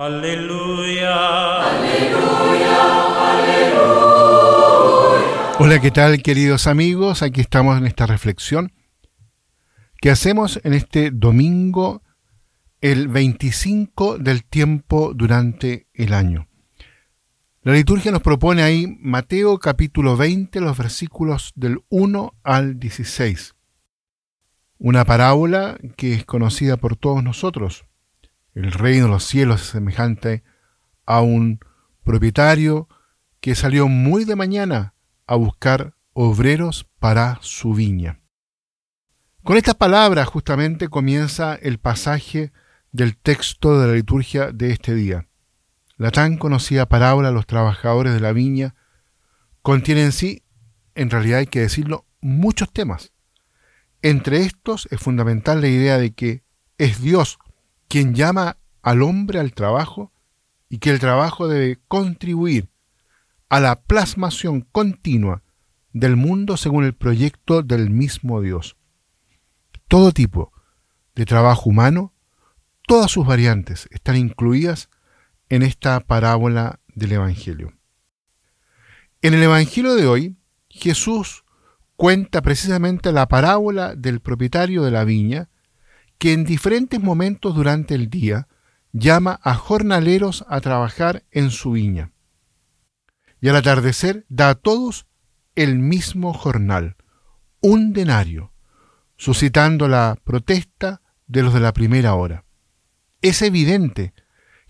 Aleluya. Aleluya, aleluya. Hola, ¿qué tal queridos amigos? Aquí estamos en esta reflexión que hacemos en este domingo, el 25 del tiempo durante el año. La liturgia nos propone ahí Mateo capítulo 20, los versículos del 1 al 16. Una parábola que es conocida por todos nosotros. El reino de los cielos es semejante a un propietario que salió muy de mañana a buscar obreros para su viña. Con estas palabras justamente comienza el pasaje del texto de la liturgia de este día. La tan conocida parábola Los trabajadores de la viña contiene en sí, en realidad hay que decirlo, muchos temas. Entre estos es fundamental la idea de que es Dios quien llama al hombre al trabajo y que el trabajo debe contribuir a la plasmación continua del mundo según el proyecto del mismo Dios. Todo tipo de trabajo humano, todas sus variantes están incluidas en esta parábola del Evangelio. En el Evangelio de hoy, Jesús cuenta precisamente la parábola del propietario de la viña, que en diferentes momentos durante el día llama a jornaleros a trabajar en su viña. Y al atardecer da a todos el mismo jornal, un denario, suscitando la protesta de los de la primera hora. Es evidente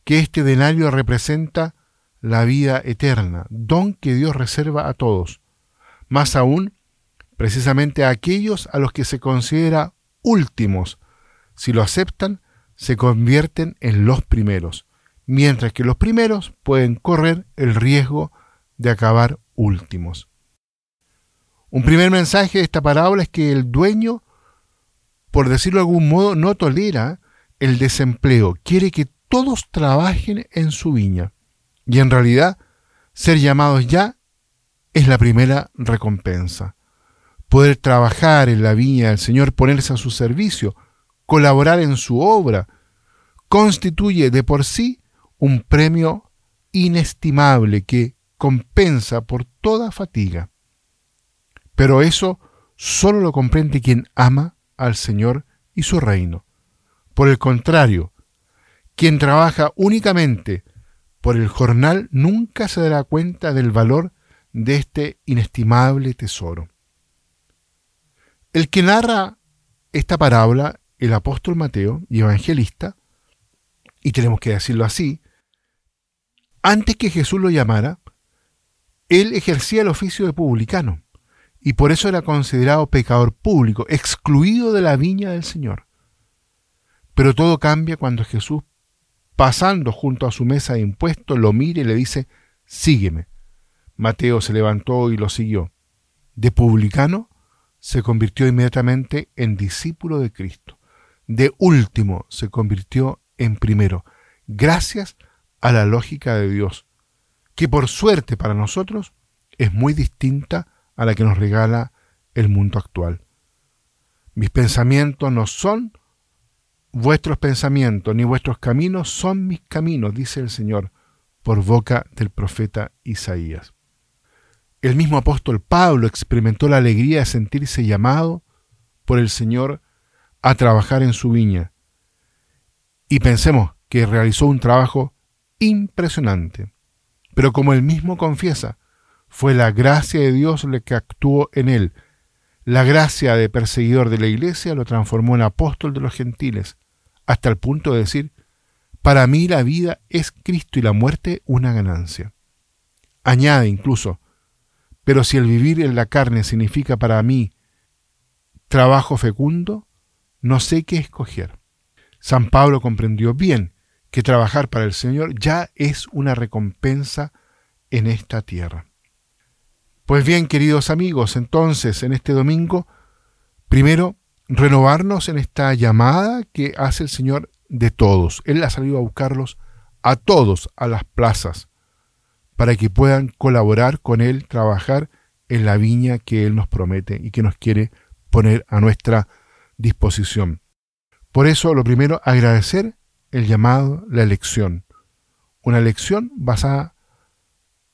que este denario representa la vida eterna, don que Dios reserva a todos, más aún precisamente a aquellos a los que se considera últimos. Si lo aceptan, se convierten en los primeros, mientras que los primeros pueden correr el riesgo de acabar últimos. Un primer mensaje de esta parábola es que el dueño, por decirlo de algún modo, no tolera el desempleo, quiere que todos trabajen en su viña. Y en realidad, ser llamados ya es la primera recompensa. Poder trabajar en la viña del Señor, ponerse a su servicio, colaborar en su obra, constituye de por sí un premio inestimable que compensa por toda fatiga. Pero eso solo lo comprende quien ama al Señor y su reino. Por el contrario, quien trabaja únicamente por el jornal nunca se dará cuenta del valor de este inestimable tesoro. El que narra esta parábola, el apóstol Mateo y evangelista, y tenemos que decirlo así, antes que Jesús lo llamara, él ejercía el oficio de publicano y por eso era considerado pecador público, excluido de la viña del Señor. Pero todo cambia cuando Jesús pasando junto a su mesa de impuestos, lo mira y le dice, sígueme. Mateo se levantó y lo siguió. De publicano se convirtió inmediatamente en discípulo de Cristo. De último se convirtió en primero, gracias a la lógica de Dios, que por suerte para nosotros es muy distinta a la que nos regala el mundo actual. Mis pensamientos no son Vuestros pensamientos ni vuestros caminos son mis caminos, dice el Señor, por boca del profeta Isaías. El mismo apóstol Pablo experimentó la alegría de sentirse llamado por el Señor a trabajar en su viña. Y pensemos que realizó un trabajo impresionante. Pero como él mismo confiesa, fue la gracia de Dios la que actuó en él. La gracia de perseguidor de la iglesia lo transformó en apóstol de los gentiles hasta el punto de decir, para mí la vida es Cristo y la muerte una ganancia. Añade incluso, pero si el vivir en la carne significa para mí trabajo fecundo, no sé qué escoger. San Pablo comprendió bien que trabajar para el Señor ya es una recompensa en esta tierra. Pues bien, queridos amigos, entonces en este domingo, primero renovarnos en esta llamada que hace el Señor de todos. Él ha salido a buscarlos a todos a las plazas para que puedan colaborar con Él, trabajar en la viña que Él nos promete y que nos quiere poner a nuestra disposición. Por eso, lo primero, agradecer el llamado, la elección. una elección basada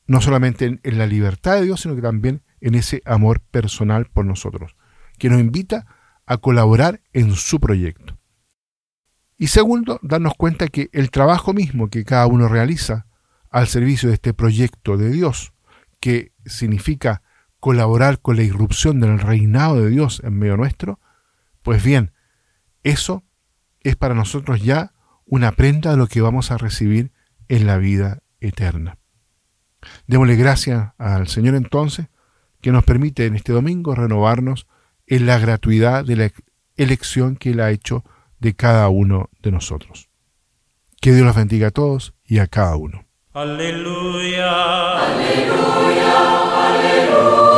no solamente en, en, la libertad de Dios, sino que también en ese amor personal por nosotros, que nos invita a colaborar en su proyecto. Y segundo, darnos cuenta que el trabajo mismo que cada uno realiza al servicio de este proyecto de Dios, que significa colaborar con la irrupción del reinado de Dios en medio nuestro, pues bien, eso es para nosotros ya una prenda de lo que vamos a recibir en la vida eterna. Démosle gracias al Señor entonces, que nos permite en este domingo renovarnos en la gratuidad de la elección que Él ha hecho de cada uno de nosotros. Que Dios los bendiga a todos y a cada uno. Aleluya. Aleluya. Aleluya.